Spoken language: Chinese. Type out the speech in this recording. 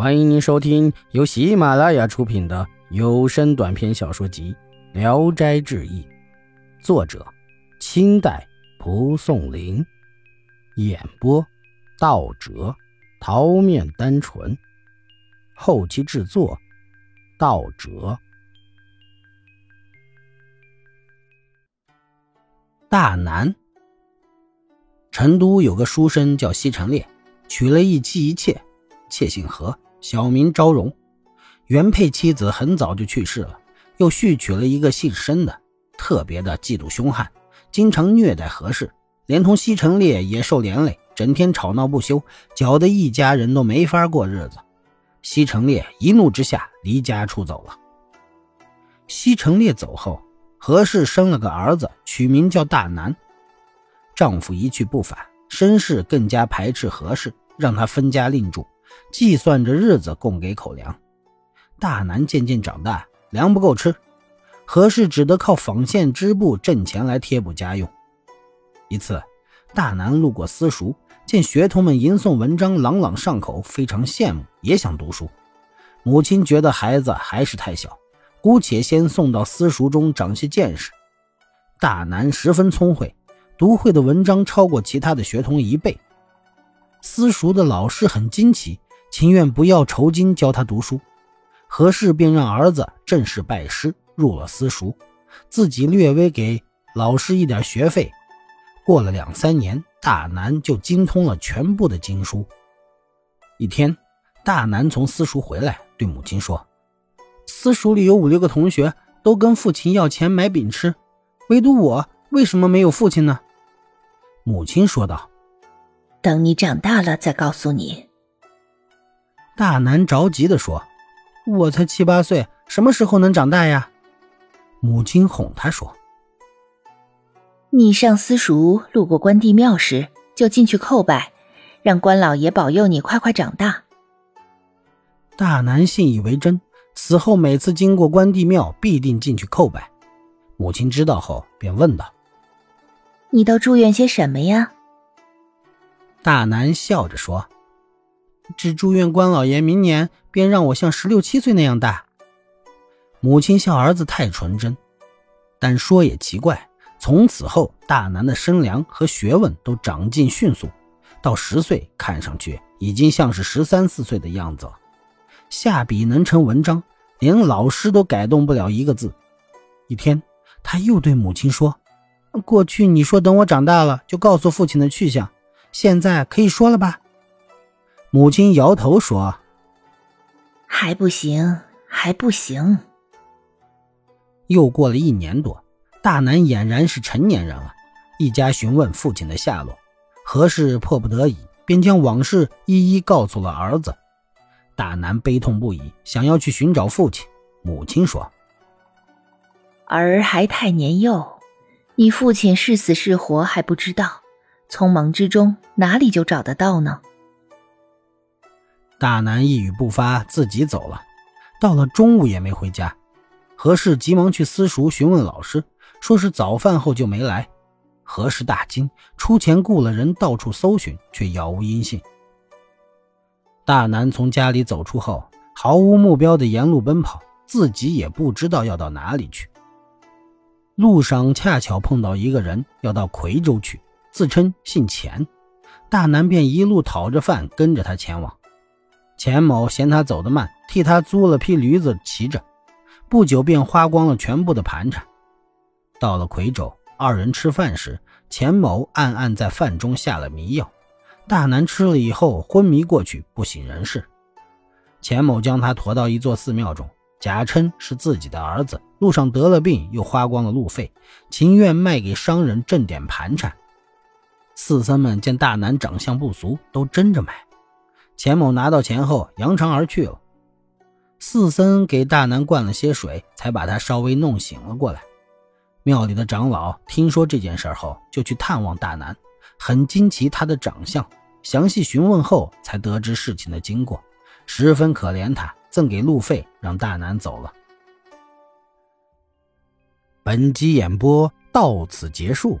欢迎您收听由喜马拉雅出品的有声短篇小说集《聊斋志异》，作者：清代蒲松龄，演播：道哲、桃面单纯，后期制作：道哲。大南，成都有个书生叫西城烈，娶了一妻一妾，妾姓何。小名昭荣，原配妻子很早就去世了，又续娶了一个姓申的，特别的嫉妒凶悍，经常虐待何氏，连同西城烈也受连累，整天吵闹不休，搅得一家人都没法过日子。西城烈一怒之下离家出走了。西城烈走后，何氏生了个儿子，取名叫大南。丈夫一去不返，申氏更加排斥何氏，让他分家另住。计算着日子供给口粮，大南渐渐长大，粮不够吃，何氏只得靠纺线织布挣钱来贴补家用。一次，大南路过私塾，见学童们吟诵文章朗朗上口，非常羡慕，也想读书。母亲觉得孩子还是太小，姑且先送到私塾中长些见识。大南十分聪慧，读会的文章超过其他的学童一倍。私塾的老师很惊奇，情愿不要酬金教他读书。何氏便让儿子正式拜师入了私塾，自己略微给老师一点学费。过了两三年，大南就精通了全部的经书。一天，大南从私塾回来，对母亲说：“私塾里有五六个同学都跟父亲要钱买饼吃，唯独我为什么没有父亲呢？”母亲说道。等你长大了再告诉你。大南着急地说：“我才七八岁，什么时候能长大呀？”母亲哄他说：“你上私塾路过关帝庙时，就进去叩拜，让关老爷保佑你快快长大。”大南信以为真，此后每次经过关帝庙，必定进去叩拜。母亲知道后，便问道：“你都祝愿些什么呀？”大南笑着说：“只祝愿关老爷明年便让我像十六七岁那样大。”母亲笑儿子太纯真，但说也奇怪，从此后大南的身量和学问都长进迅速，到十岁看上去已经像是十三四岁的样子了。下笔能成文章，连老师都改动不了一个字。一天，他又对母亲说：“过去你说等我长大了就告诉父亲的去向。”现在可以说了吧？母亲摇头说：“还不行，还不行。”又过了一年多，大南俨然是成年人了。一家询问父亲的下落，何氏迫不得已，便将往事一一告诉了儿子。大南悲痛不已，想要去寻找父亲。母亲说：“儿还太年幼，你父亲是死是活还不知道。”匆忙之中，哪里就找得到呢？大南一语不发，自己走了。到了中午也没回家。何氏急忙去私塾询问老师，说是早饭后就没来。何氏大惊，出钱雇了人到处搜寻，却杳无音信。大南从家里走出后，毫无目标的沿路奔跑，自己也不知道要到哪里去。路上恰巧碰到一个人要到夔州去。自称姓钱，大南便一路讨着饭跟着他前往。钱某嫌他走得慢，替他租了匹驴子骑着，不久便花光了全部的盘缠。到了夔州，二人吃饭时，钱某暗暗在饭中下了迷药，大南吃了以后昏迷过去，不省人事。钱某将他驮到一座寺庙中，假称是自己的儿子，路上得了病，又花光了路费，情愿卖给商人挣点盘缠。四僧们见大南长相不俗，都争着买。钱某拿到钱后，扬长而去了。四僧给大南灌了些水，才把他稍微弄醒了过来。庙里的长老听说这件事后，就去探望大南，很惊奇他的长相。详细询问后，才得知事情的经过，十分可怜他，赠给路费，让大南走了。本集演播到此结束。